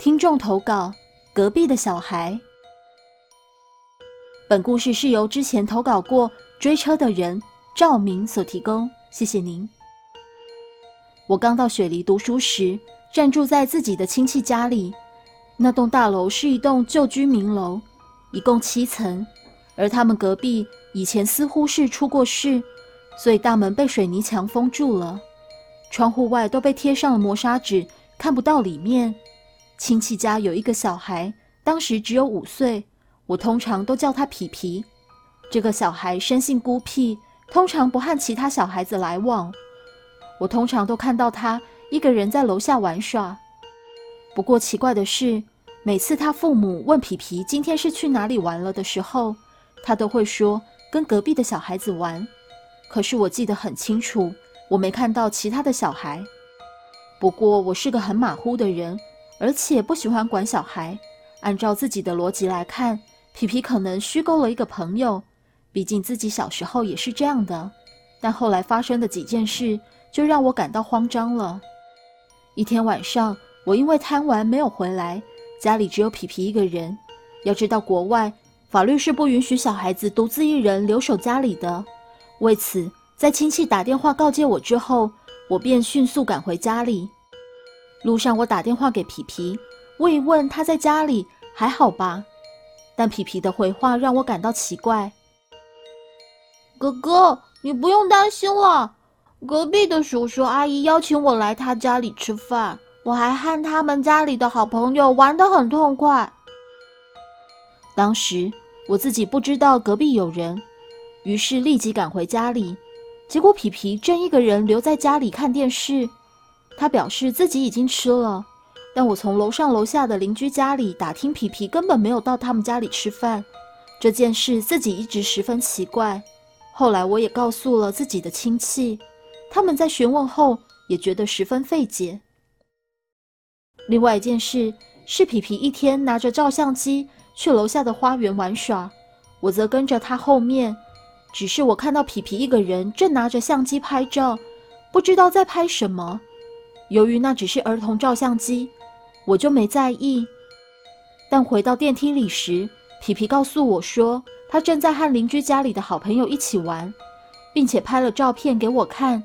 听众投稿：隔壁的小孩。本故事是由之前投稿过追车的人赵明所提供，谢谢您。我刚到雪梨读书时，暂住在自己的亲戚家里。那栋大楼是一栋旧居民楼，一共七层，而他们隔壁以前似乎是出过事，所以大门被水泥墙封住了，窗户外都被贴上了磨砂纸，看不到里面。亲戚家有一个小孩，当时只有五岁，我通常都叫他皮皮。这个小孩生性孤僻，通常不和其他小孩子来往。我通常都看到他一个人在楼下玩耍。不过奇怪的是，每次他父母问皮皮今天是去哪里玩了的时候，他都会说跟隔壁的小孩子玩。可是我记得很清楚，我没看到其他的小孩。不过我是个很马虎的人，而且不喜欢管小孩。按照自己的逻辑来看，皮皮可能虚构了一个朋友，毕竟自己小时候也是这样的。但后来发生的几件事。就让我感到慌张了。一天晚上，我因为贪玩没有回来，家里只有皮皮一个人。要知道，国外法律是不允许小孩子独自一人留守家里的。为此，在亲戚打电话告诫我之后，我便迅速赶回家里。路上，我打电话给皮皮，问一问他在家里还好吧。但皮皮的回话让我感到奇怪：“哥哥，你不用担心了。”隔壁的叔叔阿姨邀请我来他家里吃饭，我还和他们家里的好朋友玩得很痛快。当时我自己不知道隔壁有人，于是立即赶回家里。结果皮皮正一个人留在家里看电视，他表示自己已经吃了。但我从楼上楼下的邻居家里打听，皮皮根本没有到他们家里吃饭。这件事自己一直十分奇怪。后来我也告诉了自己的亲戚。他们在询问后也觉得十分费解。另外一件事是，皮皮一天拿着照相机去楼下的花园玩耍，我则跟着他后面。只是我看到皮皮一个人正拿着相机拍照，不知道在拍什么。由于那只是儿童照相机，我就没在意。但回到电梯里时，皮皮告诉我说，他正在和邻居家里的好朋友一起玩，并且拍了照片给我看。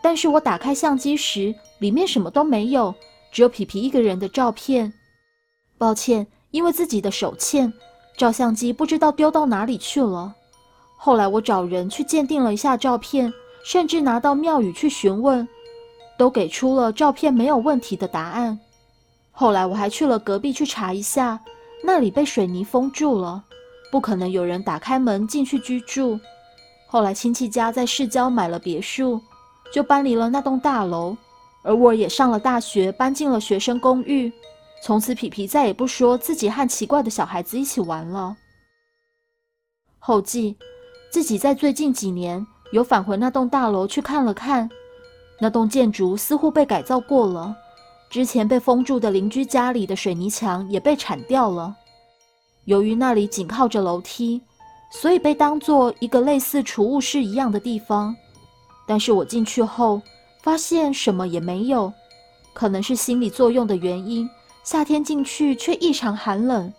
但是我打开相机时，里面什么都没有，只有皮皮一个人的照片。抱歉，因为自己的手欠，照相机不知道丢到哪里去了。后来我找人去鉴定了一下照片，甚至拿到庙宇去询问，都给出了照片没有问题的答案。后来我还去了隔壁去查一下，那里被水泥封住了，不可能有人打开门进去居住。后来亲戚家在市郊买了别墅。就搬离了那栋大楼，而我也上了大学，搬进了学生公寓。从此，皮皮再也不说自己和奇怪的小孩子一起玩了。后记：自己在最近几年有返回那栋大楼去看了看，那栋建筑似乎被改造过了。之前被封住的邻居家里的水泥墙也被铲掉了。由于那里紧靠着楼梯，所以被当作一个类似储物室一样的地方。但是我进去后，发现什么也没有，可能是心理作用的原因。夏天进去却异常寒冷。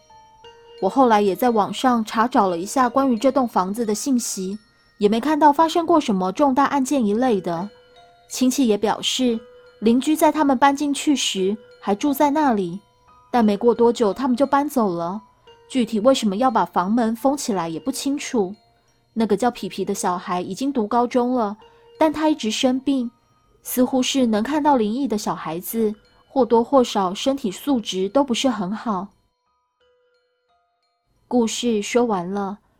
我后来也在网上查找了一下关于这栋房子的信息，也没看到发生过什么重大案件一类的。亲戚也表示，邻居在他们搬进去时还住在那里，但没过多久他们就搬走了。具体为什么要把房门封起来也不清楚。那个叫皮皮的小孩已经读高中了。但他一直生病，似乎是能看到灵异的小孩子，或多或少身体素质都不是很好。故事说完了，